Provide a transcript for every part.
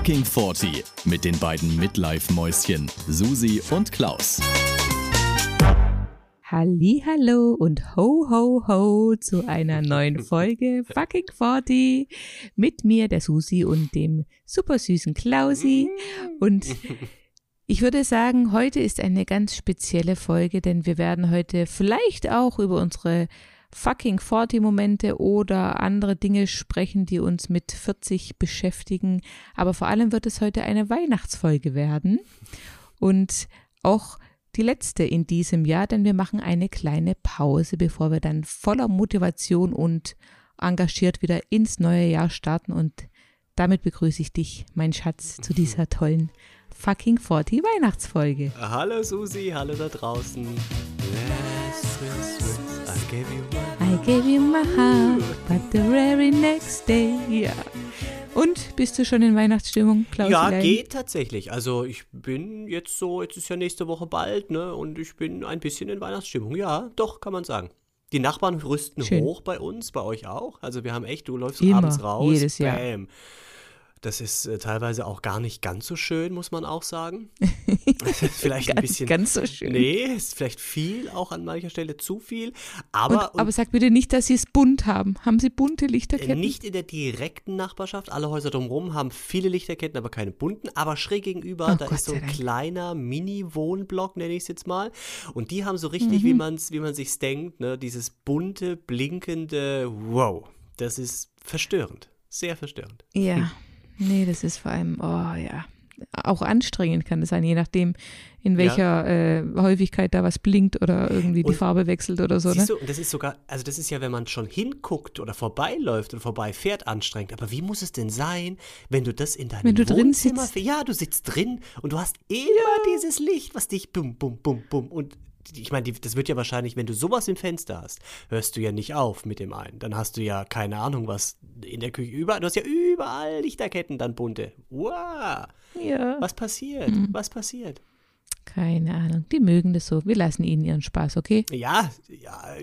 Fucking 40 mit den beiden Midlife-Mäuschen Susi und Klaus. Hallo und ho ho ho zu einer neuen Folge Fucking 40 mit mir, der Susi und dem super süßen Klausi und ich würde sagen, heute ist eine ganz spezielle Folge, denn wir werden heute vielleicht auch über unsere fucking 40 Momente oder andere Dinge sprechen, die uns mit 40 beschäftigen. Aber vor allem wird es heute eine Weihnachtsfolge werden und auch die letzte in diesem Jahr, denn wir machen eine kleine Pause, bevor wir dann voller Motivation und engagiert wieder ins neue Jahr starten und damit begrüße ich dich, mein Schatz, zu dieser tollen fucking 40 Weihnachtsfolge. Hallo Susi, hallo da draußen. Christmas I gave you my I gave you my heart, but the very next day. Ja. Und bist du schon in Weihnachtsstimmung, Klaus? Ja, geht tatsächlich. Also ich bin jetzt so, jetzt ist ja nächste Woche bald, ne? Und ich bin ein bisschen in Weihnachtsstimmung. Ja, doch, kann man sagen. Die Nachbarn rüsten Schön. hoch bei uns, bei euch auch. Also wir haben echt, du läufst Immer, abends raus. jedes Jahr. Bam. Das ist äh, teilweise auch gar nicht ganz so schön, muss man auch sagen. Vielleicht ein bisschen. ganz so schön. Nee, ist vielleicht viel, auch an mancher Stelle zu viel. Und, Aber, aber sag bitte nicht, dass sie es bunt haben. Haben sie bunte Äh, Lichterketten? Nicht in der direkten Nachbarschaft. Alle Häuser drumherum haben viele Lichterketten, aber keine bunten. Aber schräg gegenüber, Oh, da Gott ist so ein kleiner Mini-Wohnblock, nenne ich es jetzt mal. Und die haben so richtig, Mhm. wie, man's, wie man sich denkt, ne, dieses bunte, blinkende Wow. Das ist verstörend. Sehr verstörend. Ja. Nee, das ist vor allem, oh ja. Auch anstrengend kann es sein, je nachdem, in welcher äh, Häufigkeit da was blinkt oder irgendwie die Und Farbe wechselt oder so. Ne? Siehst du, und das ist sogar, also das ist ja, wenn man schon hinguckt oder vorbeiläuft oder vorbeifährt, anstrengend. Aber wie muss es denn sein, wenn du das in deinem Wenn du drin Wohnzimmer, sitzt. ja, du sitzt drin und du hast immer dieses Licht, was dich bum, bum, bum, bum und ich meine, das wird ja wahrscheinlich, wenn du sowas im Fenster hast, hörst du ja nicht auf mit dem einen. Dann hast du ja keine Ahnung, was in der Küche überall, du hast ja überall Lichterketten dann bunte. Wow, Ja. was passiert? Mhm. Was passiert? Keine Ahnung. Die mögen das so. Wir lassen ihnen ihren Spaß, okay? Ja, ja,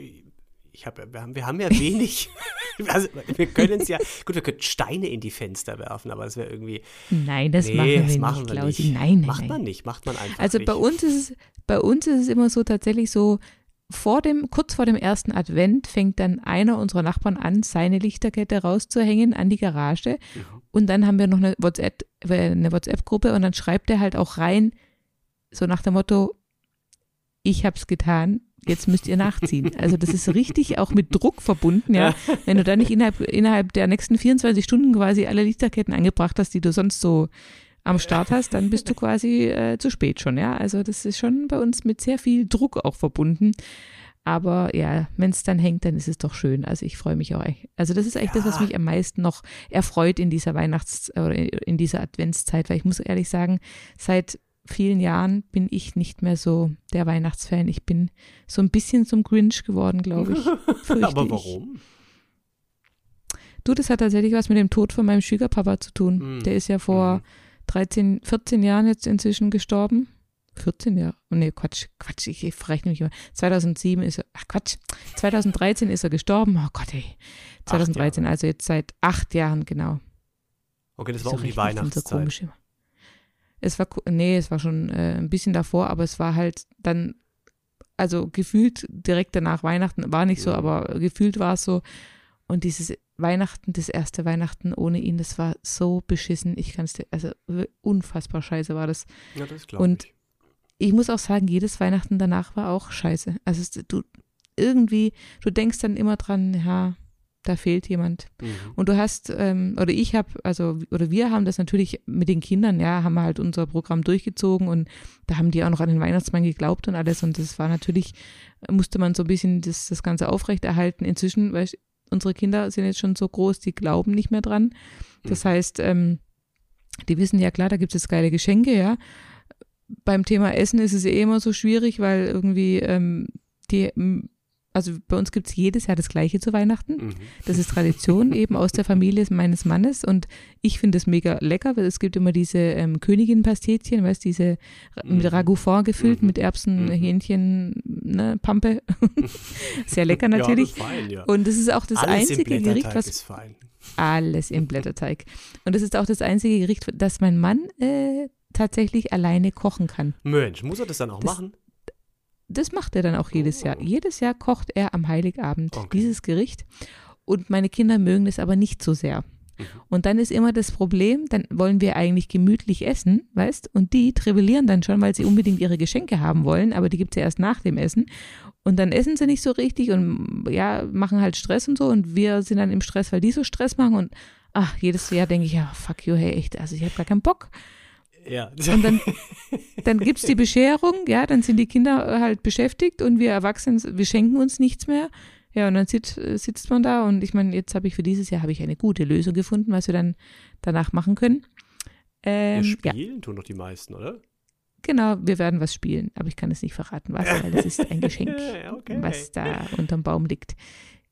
ich hab, wir, haben, wir haben ja wenig. also, wir können es ja. Gut, wir könnten Steine in die Fenster werfen, aber das wäre irgendwie. Nein, das nee, machen wir das nicht, machen wir Klausi. nicht. Nein, nein, Macht nein. man nicht, macht man einfach Also nicht. bei uns ist es, bei uns ist es immer so tatsächlich so, vor dem, kurz vor dem ersten Advent fängt dann einer unserer Nachbarn an, seine Lichterkette rauszuhängen an die Garage. Mhm. Und dann haben wir noch eine WhatsApp, äh, eine WhatsApp-Gruppe und dann schreibt er halt auch rein, so nach dem Motto, ich hab's getan, jetzt müsst ihr nachziehen. Also das ist richtig auch mit Druck verbunden, ja. Wenn du da nicht innerhalb, innerhalb der nächsten 24 Stunden quasi alle Lichterketten angebracht hast, die du sonst so am Start hast, dann bist du quasi äh, zu spät schon, ja. Also das ist schon bei uns mit sehr viel Druck auch verbunden. Aber ja, wenn es dann hängt, dann ist es doch schön. Also ich freue mich auch. echt. Also das ist eigentlich das, was Ja. mich am meisten noch erfreut in dieser Weihnachts- oder in dieser Adventszeit, weil ich muss ehrlich sagen, seit vielen Jahren bin ich nicht mehr so der Weihnachtsfan. Ich bin so ein bisschen zum Grinch geworden, glaube ich. Aber ich. warum? Du, das hat tatsächlich was mit dem Tod von meinem Schwiegerpapa zu tun. Mm. Der ist ja vor Mhm. 13, 14 Jahren jetzt inzwischen gestorben. 14 Jahre. Oh nee, Quatsch, Quatsch, ich, ich verrechne mich immer. 2007 ist er, ach Quatsch, 2013 ist er gestorben. Oh Gott, ey. 2013, Jahre. also jetzt seit acht Jahren, genau. Okay, das war um die ich denn so Weihnachtszeit. komisch immer? Es war, nee, es war schon äh, ein bisschen davor, aber es war halt dann, also gefühlt direkt danach Weihnachten, war nicht so, Mhm. aber gefühlt war es so. Und dieses Weihnachten, das erste Weihnachten ohne ihn, das war so beschissen. Ich kann es dir, also unfassbar scheiße war das. ja, das glaube Und ich. Ich muss auch sagen, jedes Weihnachten danach war auch scheiße. Also du irgendwie, du denkst dann immer dran, ja, da fehlt jemand. Mhm. Und du hast, ähm, oder ich habe, also, oder wir haben das natürlich mit den Kindern, ja, haben wir halt unser Programm durchgezogen und da haben die auch noch an den Weihnachtsmann geglaubt und alles. Und das war natürlich, musste man so ein bisschen das, das Ganze aufrechterhalten. Inzwischen, weil unsere Kinder sind jetzt schon so groß, die glauben nicht mehr dran. Das Mhm. heißt, ähm, die wissen ja klar, da gibt es jetzt geile Geschenke, ja. Beim Thema Essen ist es eh immer so schwierig, weil irgendwie ähm, die, also bei uns gibt es jedes Jahr das Gleiche zu Weihnachten. Mhm. Das ist Tradition eben aus der Familie meines Mannes und ich finde es mega lecker, weil es gibt immer diese ähm, Königin-Pastetchen, weißt diese ra- mit Mhm. Ragout gefüllt, Mhm. mit Erbsen, Mhm. Hähnchen, ne, Pampe. Sehr lecker natürlich. Ja, fein, ja. Und das ist auch das Alles einzige Gericht, was ist fein. alles im Blätterteig. Und das ist auch das einzige Gericht, das mein Mann äh, tatsächlich alleine kochen kann. Mensch, muss er das dann auch Das- machen? Das macht er dann auch jedes Jahr. Jedes Jahr kocht er am Heiligabend Okay. dieses Gericht. Und meine Kinder mögen es aber nicht so sehr. Mhm. Und dann ist immer das Problem, dann wollen wir eigentlich gemütlich essen, weißt? Und die trivellieren dann schon, weil sie unbedingt ihre Geschenke haben wollen, aber die gibt es ja erst nach dem Essen. Und dann essen sie nicht so richtig und ja, machen halt Stress und so. Und wir sind dann im Stress, weil die so Stress machen. Und ach, jedes Jahr denke ich, ja, fuck you, hey, echt, also ich habe gar keinen Bock. Ja. Und dann, dann gibt es die Bescherung, ja, dann sind die Kinder halt beschäftigt und wir Erwachsenen, wir schenken uns nichts mehr. Ja, und dann sitzt, sitzt man da und ich meine, jetzt habe ich für dieses Jahr habe ich eine gute Lösung gefunden, was wir dann danach machen können. Ja, Ähm, ja, spielen tun doch die meisten, oder? genau, wir werden was spielen, aber ich kann es nicht verraten, was, weil das ist ein Geschenk, Ja, okay. was da unterm Baum liegt.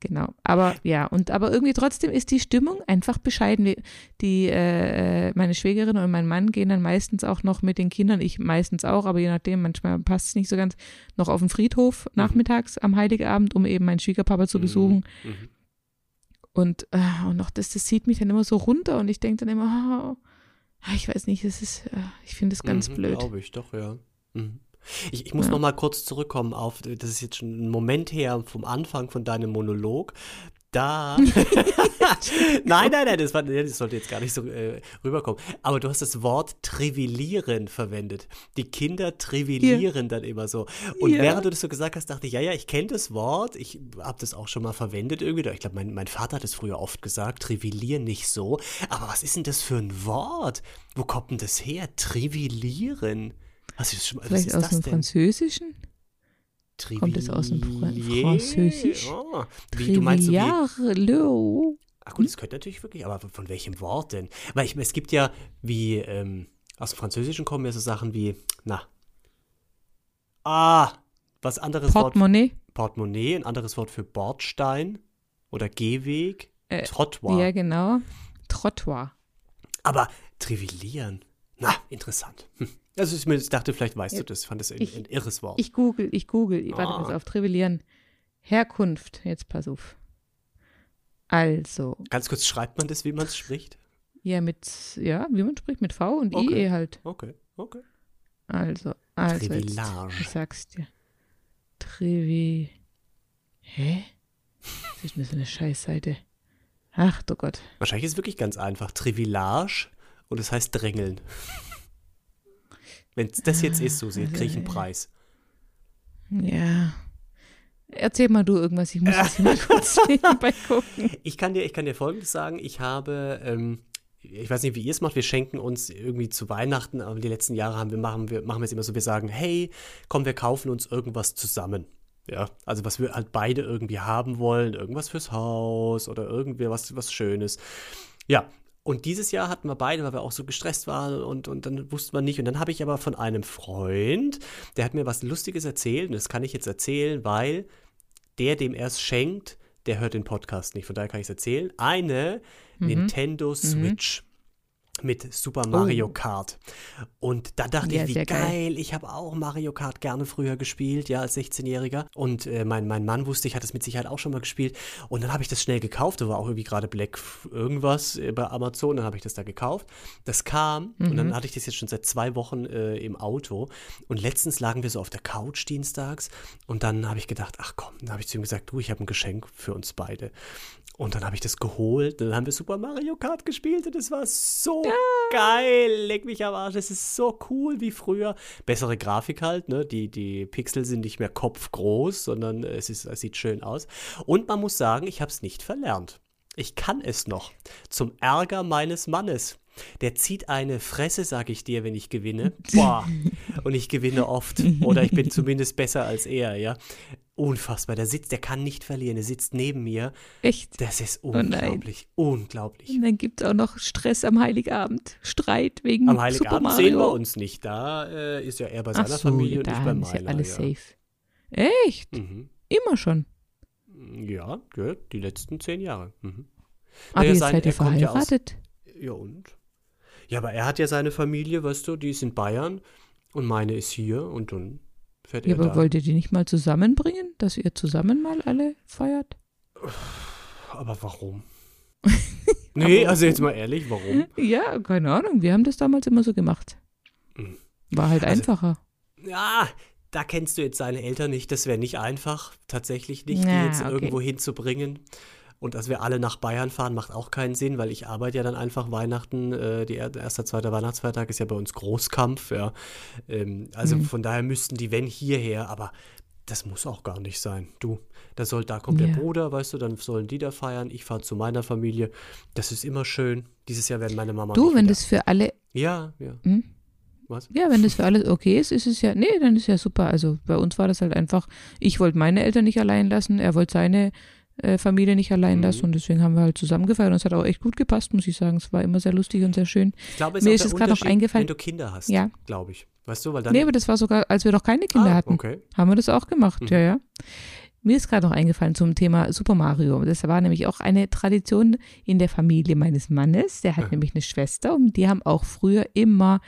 Genau, aber ja, und aber irgendwie trotzdem ist die Stimmung einfach bescheiden. Die, die äh, meine Schwägerin und mein Mann gehen dann meistens auch noch mit den Kindern, ich meistens auch, aber je nachdem, manchmal passt es nicht so ganz, noch auf den Friedhof nachmittags am Heiligabend, um eben meinen Schwiegerpapa zu Mhm. besuchen. Mhm. Und, äh, und noch das, das zieht mich dann immer so runter und ich denke dann immer, oh, ich weiß nicht, das ist, äh, ich finde es ganz mhm, blöd. Glaube ich, doch, ja. Mhm. Ich, ich muss Ja. noch mal kurz zurückkommen auf, das ist jetzt schon ein Moment her vom Anfang von deinem Monolog. Da. nein, nein, nein, das, war, das sollte jetzt gar nicht so äh, rüberkommen. Aber du hast das Wort trivillieren verwendet. Die Kinder trivillieren dann immer so. Und Ja. während du das so gesagt hast, dachte ich, ja, ja, ich kenne das Wort. Ich habe das auch schon mal verwendet irgendwie. Ich glaube, mein, mein Vater hat es früher oft gesagt, trivillieren nicht so. Aber was ist denn das für ein Wort? Wo kommt denn das her? Trivillieren. Hast du das schon mal, was Vielleicht ist aus dem denn? Französischen? Kommt es aus dem Fra-? Französisch? Oh, wie, du meinst so wie. Ach gut, das könnte natürlich wirklich, aber von welchem Wort denn? Weil ich, es gibt ja, wie ähm, aus dem Französischen kommen ja so Sachen wie, na, ah, was anderes Wort, Portemonnaie? Portemonnaie, ein anderes Wort für Bordstein oder Gehweg, Äh, Trottoir. Ja, genau. Trottoir. Aber trivillieren, na, interessant. Hm. Also ich, mir- dachte, vielleicht weißt Ja, du das, fand das ein, ich- ein irres Wort. Ich google, ich google, ich warte Ah. mal auf Trivillieren. Herkunft, jetzt pass auf. Also, Ganz kurz, schreibt man das, wie man es spricht? ja, mit, ja, wie man spricht, mit V und Okay. IE halt. Okay, okay. Also, also jetzt, Trivilage. ich sag's dir. Trivi. Hä? Was ist das für eine Scheißseite? Ach du Gott. Wahrscheinlich ist es wirklich ganz einfach. Trivilage und es heißt drängeln. Wenn es das jetzt ist, Susi, Also, kriege ich einen Preis. Ja. Erzähl mal du irgendwas, ich muss das mal kurz nebenbei gucken. Ich kann dir, ich kann dir Folgendes sagen. Ich habe, ähm, ich weiß nicht, wie ihr es macht. Wir schenken uns irgendwie zu Weihnachten, aber die letzten Jahre haben wir, machen wir, machen wir es immer so, wir sagen, hey, komm, wir kaufen uns irgendwas zusammen. Ja, also was wir halt beide irgendwie haben wollen, irgendwas fürs Haus oder irgendwie was, was Schönes. Ja, und dieses Jahr hatten wir beide, weil wir auch so gestresst waren und, und dann wusste man nicht. Und dann habe ich aber von einem Freund, der hat mir was Lustiges erzählt und das kann ich jetzt erzählen, weil der, dem er es schenkt, der hört den Podcast nicht. Von daher kann ich es erzählen. Eine Mhm. Nintendo Switch mit Super Mario Kart. Und da dachte Ja, ich, wie geil, geil. ich habe auch Mario Kart gerne früher gespielt, ja, als 16-Jähriger. Und äh, mein, mein Mann wusste, ich hatte es mit Sicherheit auch schon mal gespielt. Und dann habe ich das schnell gekauft. Da war auch irgendwie gerade Black irgendwas äh, bei Amazon. Dann habe ich das da gekauft. Das kam und Mhm. dann hatte ich das jetzt schon seit zwei Wochen äh, im Auto. Und letztens lagen wir so auf der Couch dienstags. Und dann habe ich gedacht, ach komm, dann habe ich zu ihm gesagt, du, ich habe ein Geschenk für uns beide. Und dann habe ich das geholt. Dann haben wir Super Mario Kart gespielt und es war so geil. Leck mich am Arsch. Es ist so cool wie früher. Bessere Grafik halt, ne? Die, die Pixel sind nicht mehr kopfgroß, sondern es, ist, es sieht schön aus. Und man muss sagen, ich habe es nicht verlernt. Ich kann es noch. Zum Ärger meines Mannes. Der zieht eine Fresse, sag ich dir, wenn ich gewinne. Boah. Und ich gewinne oft. Oder ich bin zumindest besser als er, ja. Unfassbar. Der sitzt, der kann nicht verlieren. Der sitzt neben mir. Echt? Das ist Oh unglaublich. unglaublich. Und dann gibt es auch noch Stress am Heiligabend. Streit wegen Am Heiligabend sehen wir uns nicht. Da äh, ist ja er bei Ach seiner so, Familie und ich bei daheim ist meiner. ja alles ja. safe. Echt? Mhm. Immer schon. Ja, ja, die letzten zehn Jahre. Mhm. Aber Naja, jetzt sein- seid ihr er kommt ja aus- verheiratet. Ja, und? Ja, aber er hat ja seine Familie, weißt du, die ist in Bayern und meine ist hier und dann fährt Ja, er aber da. wollt ihr die nicht mal zusammenbringen, dass ihr zusammen mal alle feiert? Aber warum? nee, also jetzt mal ehrlich, warum? Ja, keine Ahnung. Wir haben das damals immer so gemacht. Mhm. War halt Also- einfacher. Ja, da kennst du jetzt seine Eltern nicht. Das wäre nicht einfach, tatsächlich nicht, die Ja, jetzt okay. irgendwo hinzubringen. Und dass wir alle nach Bayern fahren, macht auch keinen Sinn, weil ich arbeite ja dann einfach Weihnachten, äh, die er- erster, zweiter Weihnachtsfeiertag ist ja bei uns Großkampf, ja. Ähm, also Mhm. von daher müssten die, wenn hierher, aber das muss auch gar nicht sein. Du, da soll, da kommt Ja. der Bruder, weißt du, dann sollen die da feiern, ich fahre zu meiner Familie. Das ist immer schön. Dieses Jahr werden meine Mama Du, wenn wieder- das für alle, Ja, ja. hm? Was? ja, wenn das für alles okay ist, ist es ja, nee, dann ist ja super. Also bei uns war das halt einfach, ich wollte meine Eltern nicht allein lassen, er wollte seine äh, Familie nicht allein Mhm. lassen und deswegen haben wir halt zusammen gefeiert und es hat auch echt gut gepasst, muss ich sagen. Es war immer sehr lustig und sehr schön. Ich glaube, es Mir auch ist es gerade noch Unterschied, eingefallen- Wenn du Kinder hast, Ja. glaube ich. Weißt du, weil dann. nee, aber das war sogar, als wir noch keine Kinder ah, hatten. Okay. Haben wir das auch gemacht, Mhm. ja, ja. Mir ist gerade noch eingefallen zum Thema Super Mario. Das war nämlich auch eine Tradition in der Familie meines Mannes. Der hat Ja. nämlich eine Schwester und die haben auch früher immer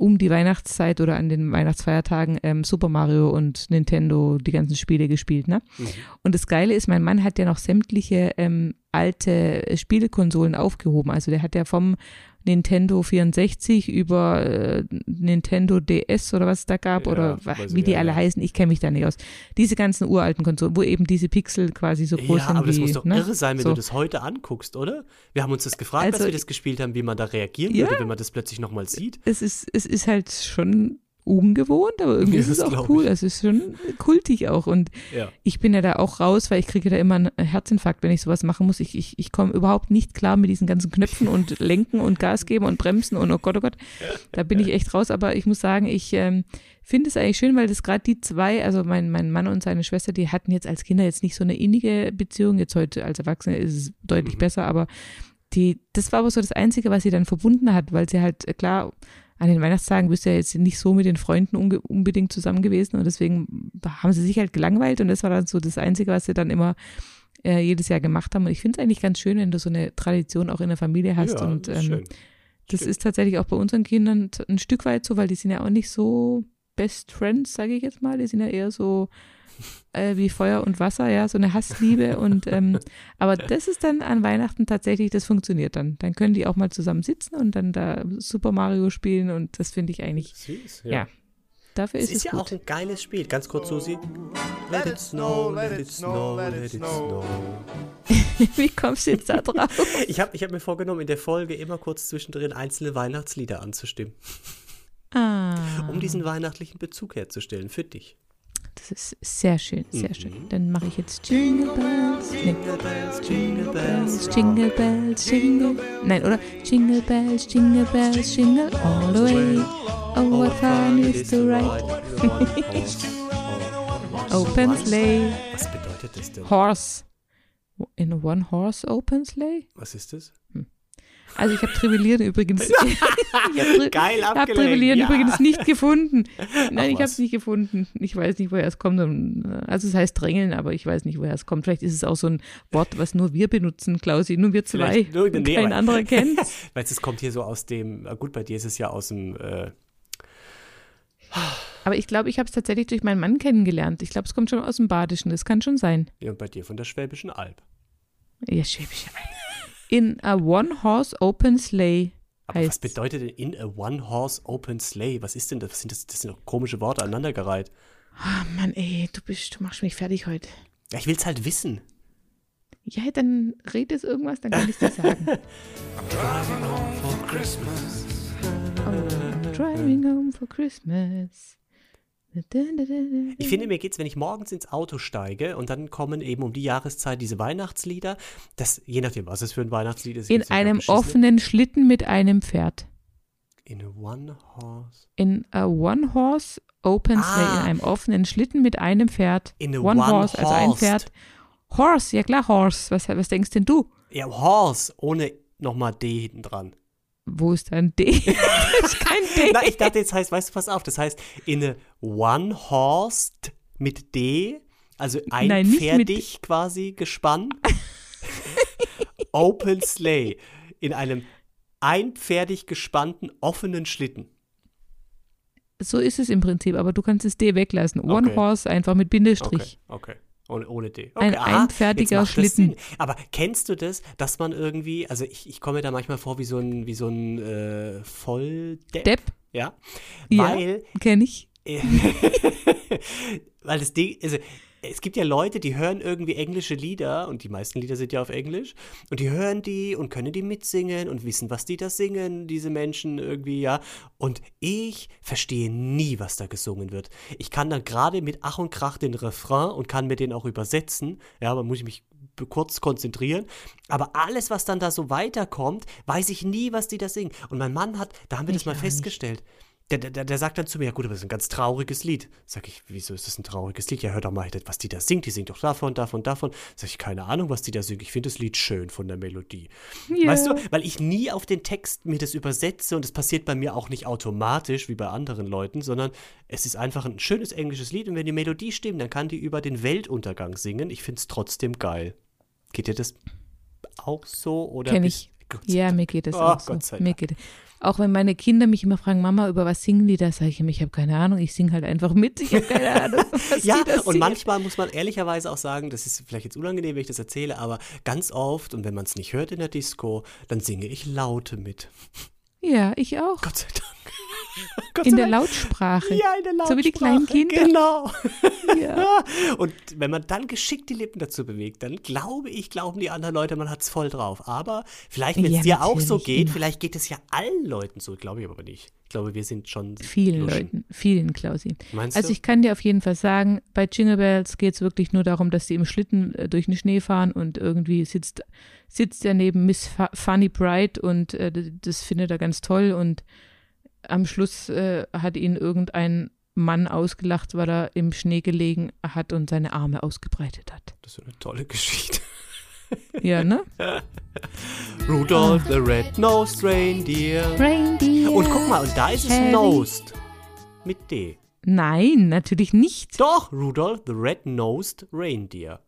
um die Weihnachtszeit oder an den Weihnachtsfeiertagen ähm, Super Mario und Nintendo, die ganzen Spiele gespielt. Ne? Mhm. Und das Geile ist, mein Mann hat ja noch sämtliche ähm, alte Spielekonsolen aufgehoben. Also der hat ja vom Nintendo 64 über äh, Nintendo DS oder was es da gab Ja, oder wie die ja, alle ja. heißen, ich kenne mich da nicht aus. Diese ganzen uralten Konsolen, wo eben diese Pixel quasi so groß Ja, sind aber das wie, muss doch ne? irre sein, wenn so. du das heute anguckst, oder? Wir haben uns das gefragt, als Also- wir das gespielt haben, wie man da reagieren Ja. würde, wenn man das plötzlich nochmal sieht. es ist, es ist halt schon ungewohnt, aber irgendwie Ja, ist es auch cool. ich. Es ist schon kultig auch. Und Ja. ich bin ja da auch raus, weil ich kriege da immer einen Herzinfarkt, wenn ich sowas machen muss. Ich, ich, ich komme überhaupt nicht klar mit diesen ganzen Knöpfen und Lenken und Gas geben und Bremsen und oh Gott, oh Gott. Da bin ich echt raus. Aber ich muss sagen, ich ähm, finde es eigentlich schön, weil das gerade die zwei, also mein, mein Mann und seine Schwester, die hatten jetzt als Kinder jetzt nicht so eine innige Beziehung. Jetzt heute als Erwachsene ist es deutlich Mhm. besser, aber die, das war aber so das Einzige, was sie dann verbunden hat, weil sie halt, äh, klar, an den Weihnachtstagen bist du ja jetzt nicht so mit den Freunden unbedingt zusammen gewesen und deswegen haben sie sich halt gelangweilt und das war dann so das Einzige, was sie dann immer äh, jedes Jahr gemacht haben. Und ich finde es eigentlich ganz schön, wenn du so eine Tradition auch in der Familie hast ja, und das ist ähm, schön. das Stimmt. ist tatsächlich auch bei unseren Kindern ein Stück weit so, weil die sind ja auch nicht so Best Friends, sage ich jetzt mal. Die sind ja eher so äh, wie Feuer und Wasser, ja, so eine Hassliebe. und ähm, aber das ist dann an Weihnachten tatsächlich, das funktioniert dann. Dann können die auch mal zusammen sitzen und dann da Super Mario spielen und das finde ich eigentlich, Süß, ja, dafür Es ist es, ist ja gut. auch ein geiles Spiel. Ganz kurz, Susi. Let it snow, let it snow, let it snow. wie kommst du jetzt da drauf? Ich habe ich hab mir vorgenommen, in der Folge immer kurz zwischendrin einzelne Weihnachtslieder anzustimmen, ah, um diesen weihnachtlichen Bezug herzustellen für dich. das ist sehr schön, sehr Mhm. schön. Dann mache ich jetzt Jingle Bells. Jingle bells, jingle bells, Jingle bells, jingle. Nein, oder? Jingle bells, jingle bells, jingle all the way. Oh, what fun is to ride. Open sleigh. Was bedeutet das denn? Horse. In a one horse open sleigh? Was ist das? Also ich habe Trivillieren übrigens. ich habe tri hab abgelenkt. Trivillieren ja. übrigens nicht gefunden. Nein, ich habe es nicht gefunden. Ich weiß nicht, woher es kommt. Äh, Also es heißt drängeln, aber ich weiß nicht, woher es kommt. Vielleicht ist es auch so ein Wort, was nur wir benutzen, Klausi. Nur wir zwei. Nur- und nee, kein anderer kennt. Weil es kommt hier so aus dem, gut, bei dir ist es ja aus dem, äh, Aber ich glaube, ich habe es tatsächlich durch meinen Mann kennengelernt. Ich glaube, es kommt schon aus dem Badischen. Das kann schon sein. ja, und bei dir von der Schwäbischen Alb. Ja, schwäbisch. In a one-horse open sleigh Aber was bedeutet denn in a one-horse open sleigh? Was ist denn das? Was sind das? Das sind doch komische Worte aneinandergereiht. Ah, Mann, ey, du bist, du machst mich fertig heute. Ja, ich will's halt wissen. Ja, dann red jetzt irgendwas, dann kann ich dir sagen. oh, driving home for Christmas. Ich finde, mir geht's, wenn ich morgens ins Auto steige und dann kommen eben um die Jahreszeit diese Weihnachtslieder, das, je nachdem, was es für ein Weihnachtslied ist. in einem offenen Schlitten mit einem Pferd. In a one-horse. In a one-horse open sleigh, Ah. in einem offenen Schlitten mit einem Pferd. In a One horse, also ein. Pferd. Horse, ja klar, Horse. Was, was denkst denn du? Ja, Horse, ohne nochmal D hinten dran. Wo ist dein D? das ist kein D. Na, ich dachte, jetzt heißt, weißt du, pass auf, das heißt in a one-horsed mit D, Also ein Nein, nicht mit- pferdig quasi gespannt. Open Sleigh. In einem einpferdig gespannten offenen Schlitten. So ist es im Prinzip, aber du kannst es D weglassen. One Okay. Horse einfach mit Bindestrich. Okay, okay. Ohne, ohne D. Ein Okay, aha, einfertiger Schlitten. Aber kennst du das, dass man irgendwie, also ich, ich komme mir da manchmal vor wie so ein, wie so ein äh, Volldepp. Depp, Ja. Ja. Weil kenne ich. Weil das Ding, also es gibt ja Leute, die hören irgendwie englische Lieder und die meisten Lieder sind ja auf Englisch und die hören die und können die mitsingen und wissen, was die da singen, diese Menschen irgendwie, ja. Und ich verstehe nie, was da gesungen wird. Ich kann dann gerade mit Ach und Krach den Refrain und kann mir den auch übersetzen, ja, aber muss ich mich kurz konzentrieren. Aber alles, was dann da so weiterkommt, weiß ich nie, was die da singen. Und mein Mann hat, da haben wir das Ich mal auch nicht. Der, der, der sagt dann zu mir, ja gut, aber das ist ein ganz trauriges Lied. Sag ich, wieso ist das ein trauriges Lied? Ja, hör doch mal, was die da singt. Die singt doch davon, davon, davon. Sag ich, keine Ahnung, was die da singt. Ich finde das Lied schön von der Melodie. Ja. Weißt du, weil ich nie auf den Text mir das übersetze und es passiert bei mir auch nicht automatisch wie bei anderen Leuten, sondern es ist einfach ein schönes englisches Lied und wenn die Melodie stimmt, dann kann die über den Weltuntergang singen. Ich finde es trotzdem geil. Geht dir das auch so? Oder Kenn ich. Ja, mir geht es Oh, auch so. Gott sei Mir geht, auch wenn meine Kinder mich immer fragen, Mama, über was singen die da? Sage ich immer, ich habe keine Ahnung, ich singe halt einfach mit. Ich habe keine Ahnung, was Ja, die da und manchmal muss man ehrlicherweise auch sagen, das ist vielleicht jetzt unangenehm, wenn ich das erzähle, aber ganz oft, und wenn man es nicht hört in der Disco, dann singe ich Laute mit. Ja, ich auch. Gott sei Dank. Gott In der. Lautsprache. Ja, in der Lautsprache. So wie die kleinen Kinder. Genau. Ja. Und wenn man dann geschickt die Lippen dazu bewegt, dann glaube ich, glauben die anderen Leute, man hat es voll drauf. Aber vielleicht, wenn es Ja, dir auch so geht, immer. vielleicht geht es ja allen Leuten so, glaube ich aber nicht. Ich glaube, wir sind schon Vielen Luschen. Leuten, vielen Klausi. Meinst Also du? ich kann dir auf jeden Fall sagen, bei Jingle Bells geht es wirklich nur darum, dass sie im Schlitten äh, durch den Schnee fahren und irgendwie sitzt, sitzt er neben Miss Fa Funny Bright und äh, das findet er ganz toll und am Schluss äh, hat ihn irgendein Mann ausgelacht, weil er im Schnee gelegen hat und seine Arme ausgebreitet hat. das ist eine tolle Geschichte. Ja, ne? Rudolph the Red-Nosed Reindeer. Reindeer. Und guck mal, und da ist es Heavy. Nosed. Mit D. Nein, natürlich nicht. Doch, Rudolph the Red-Nosed Reindeer.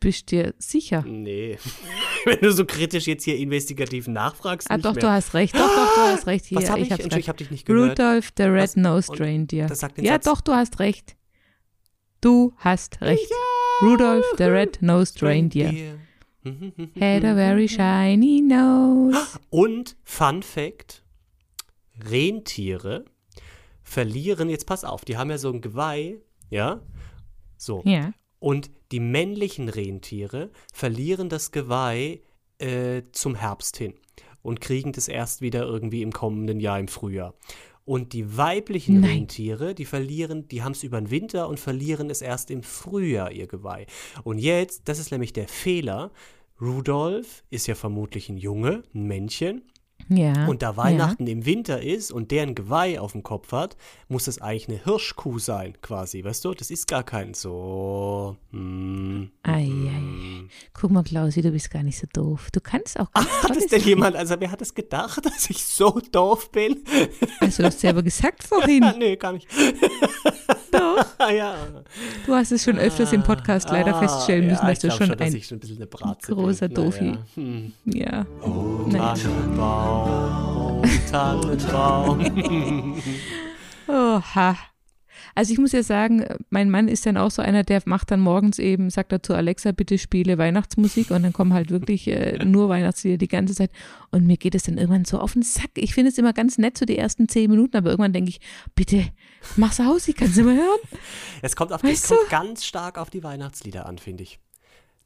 Bist dir sicher? Nee. Wenn du so kritisch jetzt hier investigativ nachfragst. Ah, doch, mehr. du hast recht. Doch, doch, du hast recht. Hier, Was habe ich? ich hab's ich habe dich nicht gehört. Rudolph the? Red-Nosed Reindeer. das sagt den Ja, Satz. doch, du hast recht. Du hast recht. Rudolph the Red-Nosed Reindeer had a very shiny nose. Und Fun Fact: Rentiere verlieren, jetzt pass auf, die haben ja so ein Geweih, ja? So. Ja. Und die männlichen Rentiere verlieren das Geweih äh, zum Herbst hin und kriegen das erst wieder irgendwie im kommenden Jahr im Frühjahr. Und die weiblichen Nein. Rentiere, die verlieren, die haben es über den Winter und verlieren es erst im Frühjahr, ihr Geweih. Und jetzt, das ist nämlich der Fehler, Rudolf ist ja vermutlich ein Junge, ein Männchen. Ja. Und da Weihnachten im Winter ist und der ein Geweih auf dem Kopf hat, muss es eigentlich eine Hirschkuh sein, quasi, weißt du? Das ist gar kein so. Ja. Ei, ei. Guck mal, Klausi, du bist gar nicht so doof. Du kannst auch ganz Hat es denn jemand, also wer hat es gedacht, dass ich so doof bin? Also, du hast selber gesagt vorhin. nee, gar nicht. Ah, ja. Du hast es schon öfters im Podcast leider Ah, feststellen müssen, ja, dass du schon dass ein. schon ein großer bin. Dofi. Naja. Hm. Ja. Oh, Naja. Tannenbaum, oh, Tannenbaum. Oha. Also ich muss ja sagen, mein Mann ist dann auch so einer, der macht dann morgens eben, sagt er zu Alexa, bitte spiele Weihnachtsmusik und dann kommen halt wirklich äh, nur Weihnachtslieder die ganze Zeit und mir geht es dann irgendwann so auf den Sack. Ich finde es immer ganz nett, so die ersten zehn Minuten, aber irgendwann denke ich, bitte, mach's aus, ich kann es immer hören. Es kommt, auf, es kommt ganz stark auf die Weihnachtslieder an, finde ich.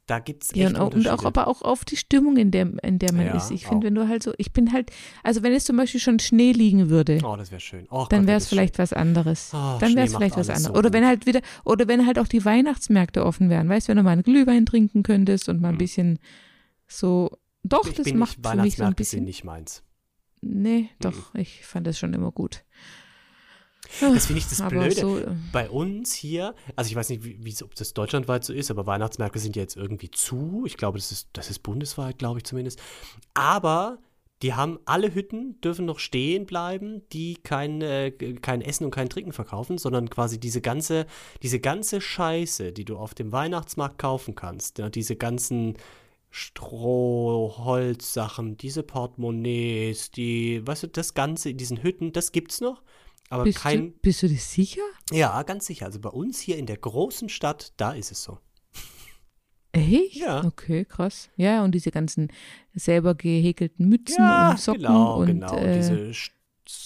Da gibt es echt Ja, und auch, und auch, aber auch auf die Stimmung, in der, in der man Ja, ist. Ich finde, wenn du halt so, ich bin halt, also wenn es zum Beispiel schon Schnee liegen würde, Oh, das wäre schön. Oh, dann wäre es vielleicht was anderes. Ah, dann wäre es vielleicht was anderes. so Oder wenn halt wieder, oder wenn halt auch die Weihnachtsmärkte offen wären, weißt du, wenn du mal einen Glühwein trinken könntest und mal ein Hm. bisschen so, doch, Ich das macht für mich so ein Weihnachtsmärkte sind bisschen. nicht meins. Nee, doch, ich fand das schon immer gut. Das finde ich das Blöde. so, äh, Bei uns hier, also ich weiß nicht, wie, ob das deutschlandweit so ist, aber Weihnachtsmärkte sind ja jetzt irgendwie zu. Ich glaube, das ist, das ist bundesweit, glaube ich zumindest. Aber Die haben alle Hütten, dürfen noch stehen bleiben, die kein, äh, kein Essen und kein Trinken verkaufen, sondern quasi diese ganze, diese ganze Scheiße, die du auf dem Weihnachtsmarkt kaufen kannst, ja, diese ganzen Stroh, Holzsachen, diese Portemonnaies, die, weißt du, das Ganze in diesen Hütten, das gibt's noch. Aber Bist, kein. du, bist du dir sicher? Ja, ganz sicher. Also bei uns hier in der großen Stadt, da ist es so. Echt? Ja. Okay, krass. Ja, und diese ganzen selber gehäkelten Mützen Ja, und Socken genau, und, genau. äh, Diese,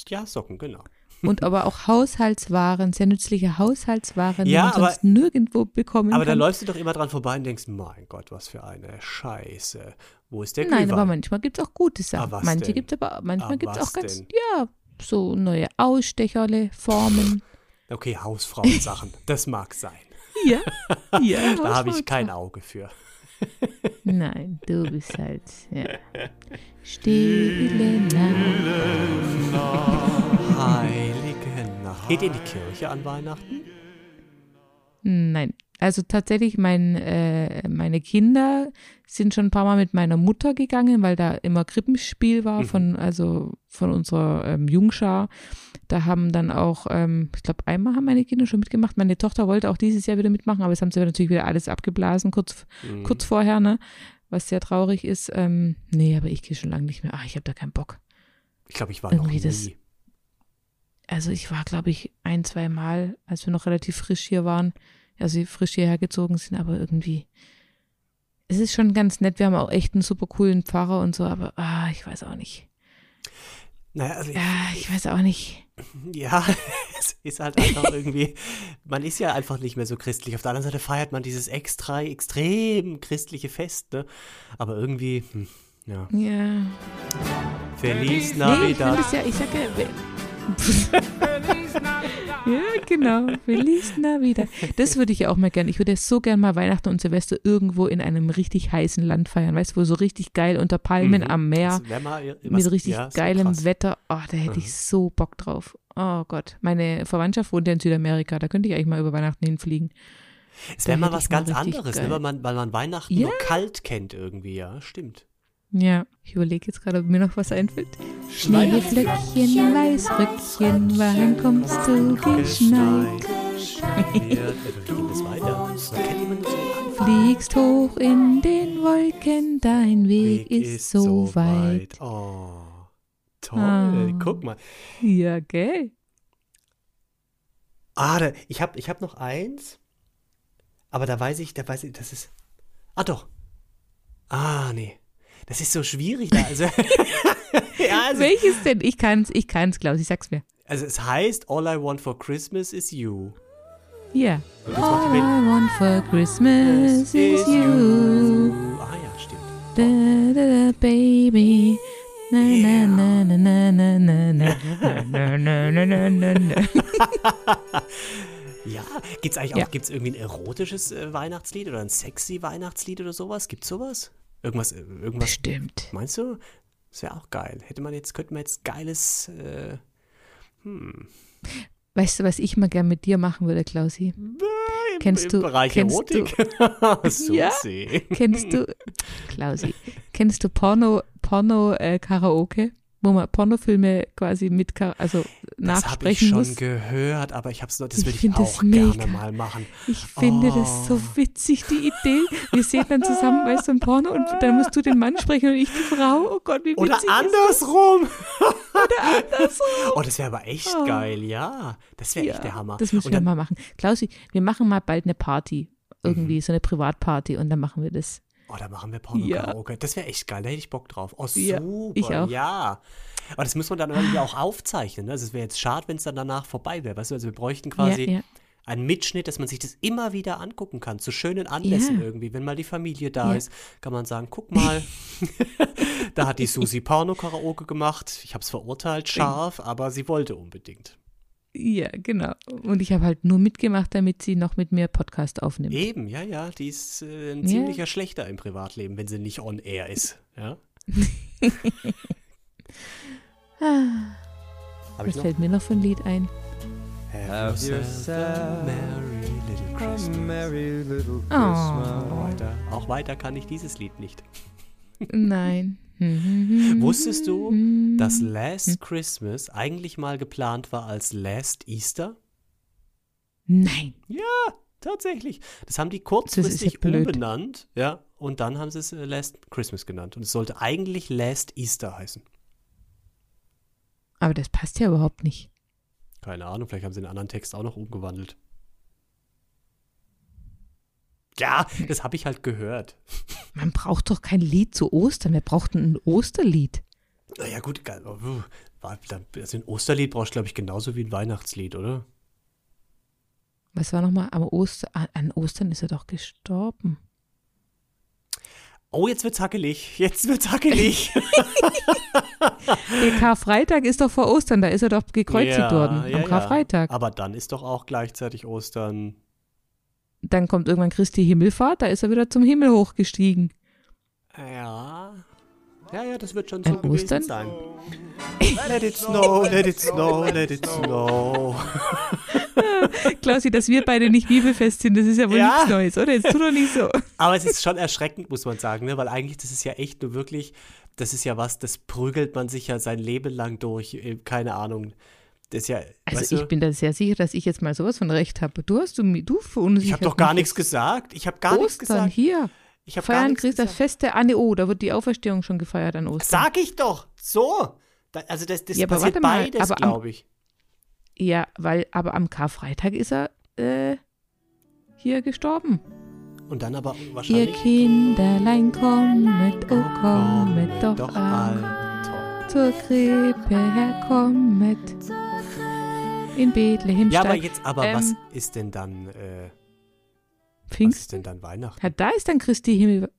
ja, Socken, genau. und aber auch Haushaltswaren, sehr nützliche Haushaltswaren, die Ja, man aber- sonst nirgendwo bekommen Aber da kann. läufst du doch immer dran vorbei und denkst, mein Gott, was für eine Scheiße. Wo ist der Nein, Glühwein? aber manchmal gibt es auch gute Sachen. was Manche gibt es aber, manchmal Ah, gibt es auch ganz, denn? ja, so neue Ausstecherle, Formen. Okay, Hausfrauensachen, das mag sein. ja, ja. Da habe ich kein Auge für. Nein, du bist halt, ja. Stille Nacht. Heilige Nacht. Geht ihr in die Kirche an Weihnachten? Nein. Also tatsächlich, mein, äh, meine Kinder sind schon ein paar Mal mit meiner Mutter gegangen, weil da immer Krippenspiel war Mhm. von, also von unserer ähm, Jungschar. Da haben dann auch, ähm, ich glaube, einmal haben meine Kinder schon mitgemacht. Meine Tochter wollte auch dieses Jahr wieder mitmachen, aber es haben sie natürlich wieder alles abgeblasen, kurz, Mhm. kurz vorher, ne? Was sehr traurig ist. Ähm, nee, aber ich gehe schon lange nicht mehr. Ah, ich habe da keinen Bock. Ich glaube, ich war noch Irgendwie nie. das- Also ich war, glaube ich, ein, zwei Mal, als wir noch relativ frisch hier waren, also frisch hierher gezogen sind, aber irgendwie, es ist schon ganz nett. Wir haben auch echt einen super coolen Pfarrer und so, aber ah, ich weiß auch nicht. Naja, also ich, Ja, ich weiß auch nicht. ja, es ist halt einfach irgendwie, man ist ja einfach nicht mehr so christlich. Auf der anderen Seite feiert man dieses extra, extrem christliche Fest, ne? Aber irgendwie, hm, ja. Ja. Feliz Nee, ich Navidad. ja, ich sag ja. Ja, genau. Feliz Navidad. Das würde ich ja auch mal gern. Ich würde so gern mal Weihnachten und Silvester irgendwo in einem richtig heißen Land feiern. Weißt du, wo so richtig geil unter Palmen Mhm. am Meer. Mal was- mit richtig ja, geilem krass. Wetter. Oh, da hätte Mhm. ich so Bock drauf. Oh Gott. Meine Verwandtschaft wohnt ja in Südamerika. Da könnte ich eigentlich mal über Weihnachten hinfliegen. Es wäre mal was ganz anderes, ne? weil, man, weil man Weihnachten Ja. nur kalt kennt irgendwie, ja, stimmt. Ja, ich überlege jetzt gerade, ob mir noch was einfällt. Schneeflöckchen, Weißröckchen, wann kommst du geschneit? Fliegst hoch in den Wolken, dein Weg, ist, so weit. Oh, toll. Ah. Guck mal. Ja, gell? Ah, da, ich habe ich hab noch eins. Aber da weiß ich, da weiß ich, das ist. Ah, doch. Ah, nee. Das ist so schwierig da. Also, ja, also, Welches denn? Ich kann's, ich kann's, Klaus, ich sag's mir. also es heißt All I Want for Christmas is You. Ja. Macht All I want for Christmas is you. Ah ja, stimmt. Da, da, da, baby. Na, na, na, na, na, na, na, na, na, na, na, na, na, na. Ja, gibt's eigentlich Ja. auch, gibt's irgendwie ein erotisches äh, Weihnachtslied oder ein sexy Weihnachtslied oder sowas? Gibt's sowas? Irgendwas, äh, irgendwas, Bestimmt. meinst du? Das wäre auch geil. Hätte man jetzt, könnte man jetzt geiles, äh, hm. Weißt du, was ich mal gern mit dir machen würde, Klausi? Kennst Im du- Bereich kennst Erotik? Ja. Susi. Kennst du, Klausi, kennst du Porno, Porno äh, Karaoke? Wo man Pornofilme quasi mit, also Das habe ich nachsprechen schon muss? gehört, aber ich hab's noch, das Ich würde ich find auch das gerne mal machen. Ich finde das so Oh. witzig, die Idee. Wir sehen dann zusammen, weißt du, ein Porno und dann musst du den Mann sprechen und ich die Frau. Oh Gott, wie witzig Oder andersrum. das? Andersrum. Oh, das wäre aber echt Oh. geil, ja. Das wäre Ja, echt der Hammer. Das müssen wir mal machen. Klausi, wir machen mal bald eine Party. Irgendwie, Mhm. so eine Privatparty und dann machen wir das. Oh, da machen wir Porno-Karaoke. Das wäre echt geil, da hätte ich Bock drauf. Oh, super. Ja, ich auch. Ja. Aber das muss man dann irgendwie auch aufzeichnen. Ne? Also es wäre jetzt schade, wenn es dann danach vorbei wäre. Weißt du, also wir bräuchten quasi ja, ja. einen Mitschnitt, dass man sich das immer wieder angucken kann. Zu schönen Anlässen Ja. irgendwie. Wenn mal die Familie da Ja. ist, kann man sagen, guck mal, da hat die Susi Porno-Karaoke gemacht. Ich habe es verurteilt, scharf, aber sie wollte unbedingt. Ja, genau. Und ich habe halt nur mitgemacht, damit sie noch mit mir Podcast aufnimmt. Eben, ja, ja, die ist äh, ein Ja. ziemlicher Schlechter im Privatleben, wenn sie nicht on air ist. Ja? Ah, was fällt mir noch für ein Lied ein? Have yourself a merry little A Christmas. merry little Oh. Christmas. weiter, auch weiter kann ich dieses Lied nicht. Nein, Wusstest du, dass Last Christmas eigentlich mal geplant war als Last Easter? Nein. Ja, tatsächlich. Das haben die kurzfristig ja umbenannt, ja, und dann haben sie es äh, Last Christmas genannt. Und es sollte eigentlich Last Easter heißen. Aber das passt ja überhaupt nicht. Keine Ahnung, vielleicht haben sie den anderen Text auch noch umgewandelt. Ja, das habe ich halt gehört. Man braucht doch kein Lied zu Ostern. Wer braucht ein Osterlied? Naja, gut, also ein Osterlied brauchst du, glaube ich, genauso wie ein Weihnachtslied, oder? Was war nochmal? Am Oster, an Ostern ist er doch gestorben. Oh, jetzt wird's hackelig. Jetzt wird's hackelig. Der Karfreitag ist doch vor Ostern, da ist er doch gekreuzigt ja, worden. Am ja, Karfreitag. Ja. Aber dann ist doch auch gleichzeitig Ostern. Dann kommt irgendwann Christi Himmelfahrt, da ist er wieder zum Himmel hochgestiegen. Ja. Ja, ja, das wird schon so An gewesen Ostern? sein. let it snow, let it snow, let it snow. Klausi, dass wir beide nicht bibelfest sind, das ist ja wohl ja. nichts Neues, oder? Jetzt tu doch nicht so. Aber es ist schon erschreckend, muss man sagen, ne? weil eigentlich, das ist ja echt nur wirklich, das ist ja was, das prügelt man sich ja sein Leben lang durch, äh, keine Ahnung. Das ja, also ich du, bin da sehr sicher, dass ich jetzt mal sowas von Recht habe. Du hast du, du verunsichert Ich habe doch gar nichts gesagt. Ich habe gar Ostern, nichts gesagt. hier. Ich habe Feiern Christ das Feste Anne O, da wird die Auferstehung schon gefeiert an Ostern. Sag ich doch, so. Da, also das, das ja, passiert beides, glaube ich. Ja, weil, aber am Karfreitag ist er äh, hier gestorben. Und dann aber wahrscheinlich. Ihr Kinderlein kommet, oh kommet doch, doch all, zur Krippe herkommet. In Bethlehem Ja, aber jetzt, aber ähm, was ist denn dann, äh, Pfingsten? Was ist denn dann Weihnachten? Ja, da ist dann Christi Himmel.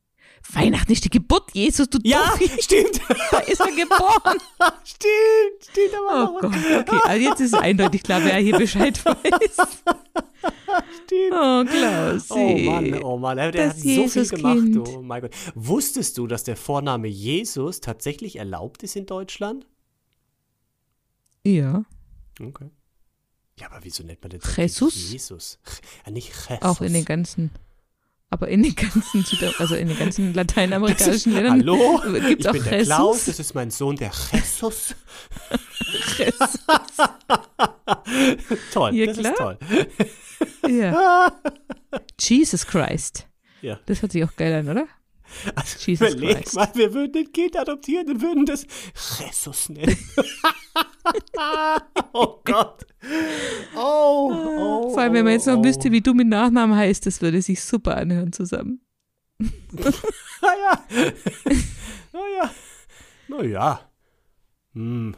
Weihnachten ist die Geburt Jesus, du Ja, Doofi. stimmt. Da ist er geboren. stimmt, stimmt aber Oh Gott, okay. Also jetzt ist es eindeutig klar, wer hier Bescheid weiß. Stimmt. Oh, Klausi. Oh Mann, oh Mann. Der das hat so viel gemacht, oh mein Gott. Wusstest du, dass der Vorname Jesus tatsächlich erlaubt ist in Deutschland? Ja. Okay. Ja, aber wieso nennt man den Jesus? Jesus. Ja, nicht Jesus. Auch in den ganzen aber in den ganzen, also in den ganzen lateinamerikanischen Ländern Hallo, gibt es auch bin Jesus. Der Klaus, das ist mein Sohn, der Jesus. Jesus. toll, ja, das klar. ist toll. ja. Jesus Christ. Ja. Das hört sich auch geil an, oder? Also Jesus überleg Christ. mal, wir würden ein Kind adoptieren und würden das Jesus nennen. oh Gott. Oh, oh, Vor allem, wenn man jetzt noch oh. wüsste, wie du mit Nachnamen heißt, das würde sich super anhören zusammen. naja. naja. Naja. Hm.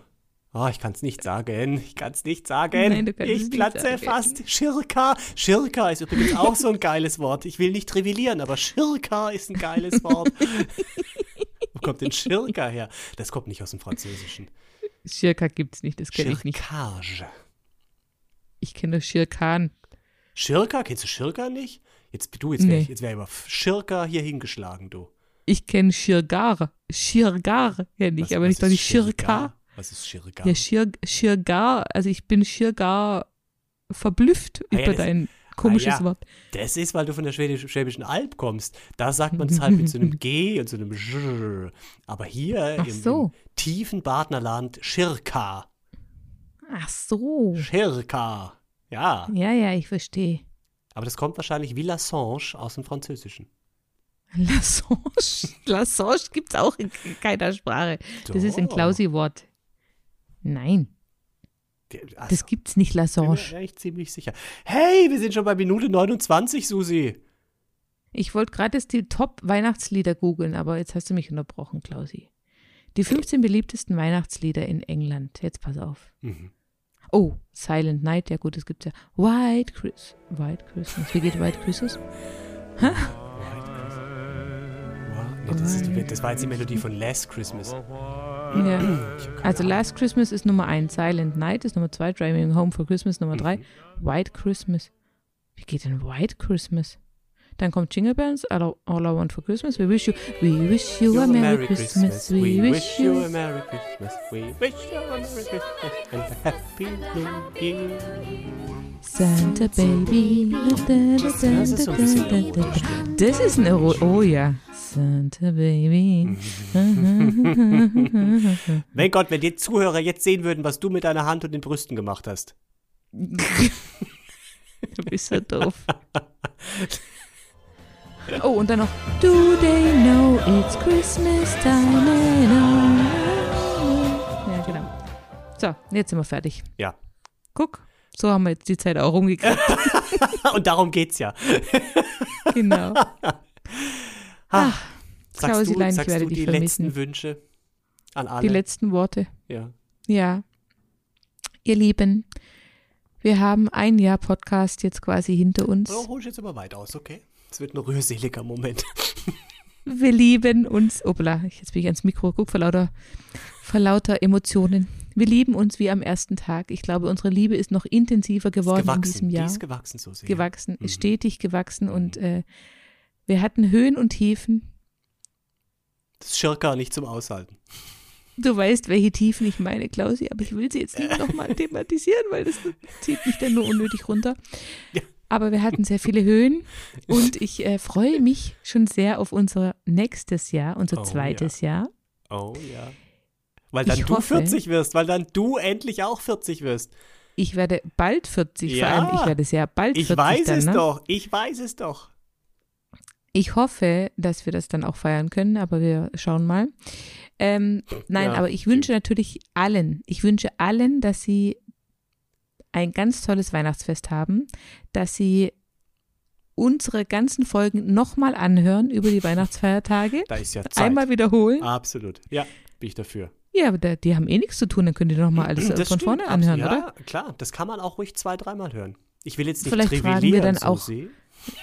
Oh, ich kann es nicht sagen. Ich kann es nicht sagen. Nein, ich platze fast. Schirka. Schirka ist übrigens auch so ein geiles Wort. Ich will nicht trivillieren, aber Schirka ist ein geiles Wort. Wo kommt denn Schirka her? Das kommt nicht aus dem Französischen. Schirka gibt's nicht, das kenne ich nicht. Schirkage. Ich kenne Schirkan. Schirka? Kennst du Schirka nicht? Jetzt du, jetzt wäre nee. ich, jetzt wär ich über Schirka hier hingeschlagen, du. Ich kenne Schirgar. Schirgar kenne ich, was, aber nicht doch die Schirka. Was ist Schirgar? Ja, Schir, Schirgar, also ich bin Schirgar verblüfft ah, ja, über dein komisches ah, ja. Wort. Das ist, weil du von der Schwäbischen Alb kommst. Da sagt man es halt mit so einem G und so einem Sch. Aber hier im, so. im, tiefen Badnerland Schirka. Ach so. Schirka. Ja. Ja, ja, ich verstehe. Aber das kommt wahrscheinlich wie Lassange aus dem Französischen. Lassange? Lassange gibt es auch in keiner Sprache. Doch. Das ist ein Klausi-Wort. Nein. Also, das gibt's nicht, Lassange. Bin mir echt ziemlich sicher. Hey, wir sind schon bei Minute 29, Susi. Ich wollte gerade die Top-Weihnachtslieder googeln, aber jetzt hast du mich unterbrochen, Klausi. Die 15 beliebtesten Weihnachtslieder in England. Jetzt pass auf. Mhm. Oh, Silent Night, ja gut, es gibt ja White Christmas. White Christmas. Wie geht White Christmas? Hä? Nee, das, ist, das war jetzt die Melodie von Last Christmas. Ja. Also Last Christmas ist Nummer 1, Silent Night ist Nummer 2, Driving Home for Christmas Nummer 3, mhm. White Christmas. Wie geht denn White Christmas? Dann kommt Jingle Bells, All, I- All I Want for Christmas. We wish you, we wish you a Merry Christmas. We wish you. a Merry Christmas. We wish you a Merry Christmas and a Happy New Year. Santa Baby. Das ist so ein bisschen ironisch. Das ist eine, Ro oh ja. Santa Baby. Mein Gott, wenn die Zuhörer jetzt sehen würden, was du mit deiner Hand und den Brüsten gemacht hast. Du bist so doof. Oh, und dann noch Do they know it's Christmas time and all? Ja, genau. So, jetzt sind wir fertig. Ja. Guck, so haben wir jetzt die Zeit auch rumgekriegt. Und darum geht's ja. genau. Ach, Sagst du, Klausilein, ich sagst werde du die vermissen. letzten Wünsche an alle? Die letzten Worte. ja. Ja. Ihr Lieben, wir haben ein Jahr Podcast jetzt quasi hinter uns. Oh, hol ich jetzt aber weit aus, okay? Es wird ein rührseliger Moment. Wir lieben uns. Opla, jetzt bin ich ans Mikro. Guck, vor lauter, vor lauter Emotionen. Wir lieben uns wie am ersten Tag. Ich glaube, unsere Liebe ist noch intensiver geworden in diesem Die Jahr. ist gewachsen so sehr. gewachsen, Mhm. ist stetig gewachsen und äh, wir hatten Höhen und Tiefen. Das ist circa nicht zum Aushalten. Du weißt, welche Tiefen ich meine, Klausi, aber ich will sie jetzt nicht nochmal thematisieren, weil das zieht mich dann nur unnötig runter. Ja. Aber wir hatten sehr viele Höhen und ich äh, freue mich schon sehr auf unser nächstes Jahr, unser Oh, zweites Jahr. Oh ja. Weil dann Ich du hoffe- 40 wirst, weil dann du endlich auch 40 wirst. Ich werde bald 40, Ja. vor allem ich werde sehr bald Ich 40 weiß dann, es ne? doch. Ich weiß es doch. Ich hoffe, dass wir das dann auch feiern können, aber wir schauen mal. Ähm, nein, Ja, aber ich wünsche natürlich allen, ich wünsche allen, dass sie ein ganz tolles Weihnachtsfest haben, dass sie unsere ganzen Folgen nochmal anhören über die Weihnachtsfeiertage, Da ist ja Zeit. einmal wiederholen. Absolut. Ja, bin ich dafür. Ja, aber da, die haben eh nichts zu tun, dann könnt ihr nochmal alles äh, Das von stimmt, vorne anhören, absolut. oder? Ja, klar. Das kann man auch ruhig zwei, dreimal hören. Ich will jetzt nicht Vielleicht fragen wir dann auch- Susi.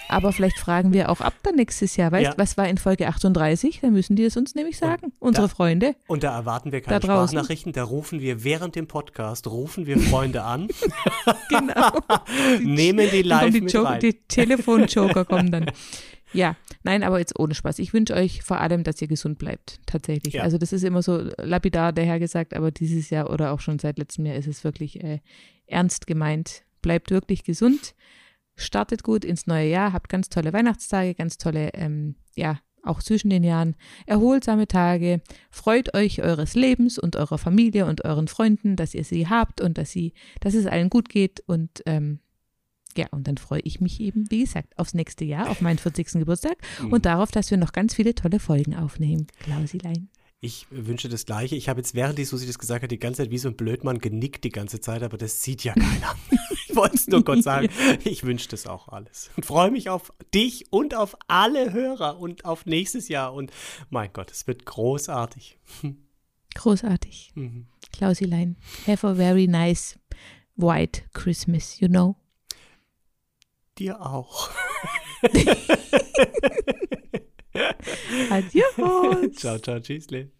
Aber vielleicht fragen wir auch ab dann nächstes Jahr. Weißt Ja. was war in Folge 38? Dann müssen die es uns nämlich sagen, unsere da- Freunde. Und da erwarten wir keine Da draußen. Sprachnachrichten, da rufen wir während dem Podcast, rufen wir Freunde an, Genau. nehmen die live die, mit Jo- rein. die Telefon-Joker kommen dann. Ja, nein, aber jetzt ohne Spaß. Ich wünsche euch vor allem, dass ihr gesund bleibt, tatsächlich. Ja. Also das ist immer so lapidar dahergesagt, aber dieses Jahr oder auch schon seit letztem Jahr ist es wirklich äh, ernst gemeint. Bleibt wirklich gesund, startet gut ins neue Jahr, habt ganz tolle Weihnachtstage, ganz tolle, ähm, ja, auch zwischen den Jahren, erholsame Tage, freut euch eures Lebens und eurer Familie und euren Freunden, dass ihr sie habt und dass sie, dass es allen gut geht und ähm, ja, und dann freue ich mich eben, wie gesagt, aufs nächste Jahr, auf meinen 40. Geburtstag Mhm. und darauf, dass wir noch ganz viele tolle Folgen aufnehmen. Klausilein. Ich wünsche das Gleiche. Ich habe jetzt, während die Susi das gesagt hat, die ganze Zeit wie so ein Blödmann genickt die ganze Zeit, aber das sieht ja keiner. ich wollte es nur kurz sagen. Ich wünsche das auch alles. Und freue mich auf dich und auf alle Hörer und auf nächstes Jahr. Und mein Gott, es wird großartig. Großartig. Mhm. Klausilein. Have a very nice white Christmas, you know? Dir auch. Adios. ciao, ciao, tschüssle.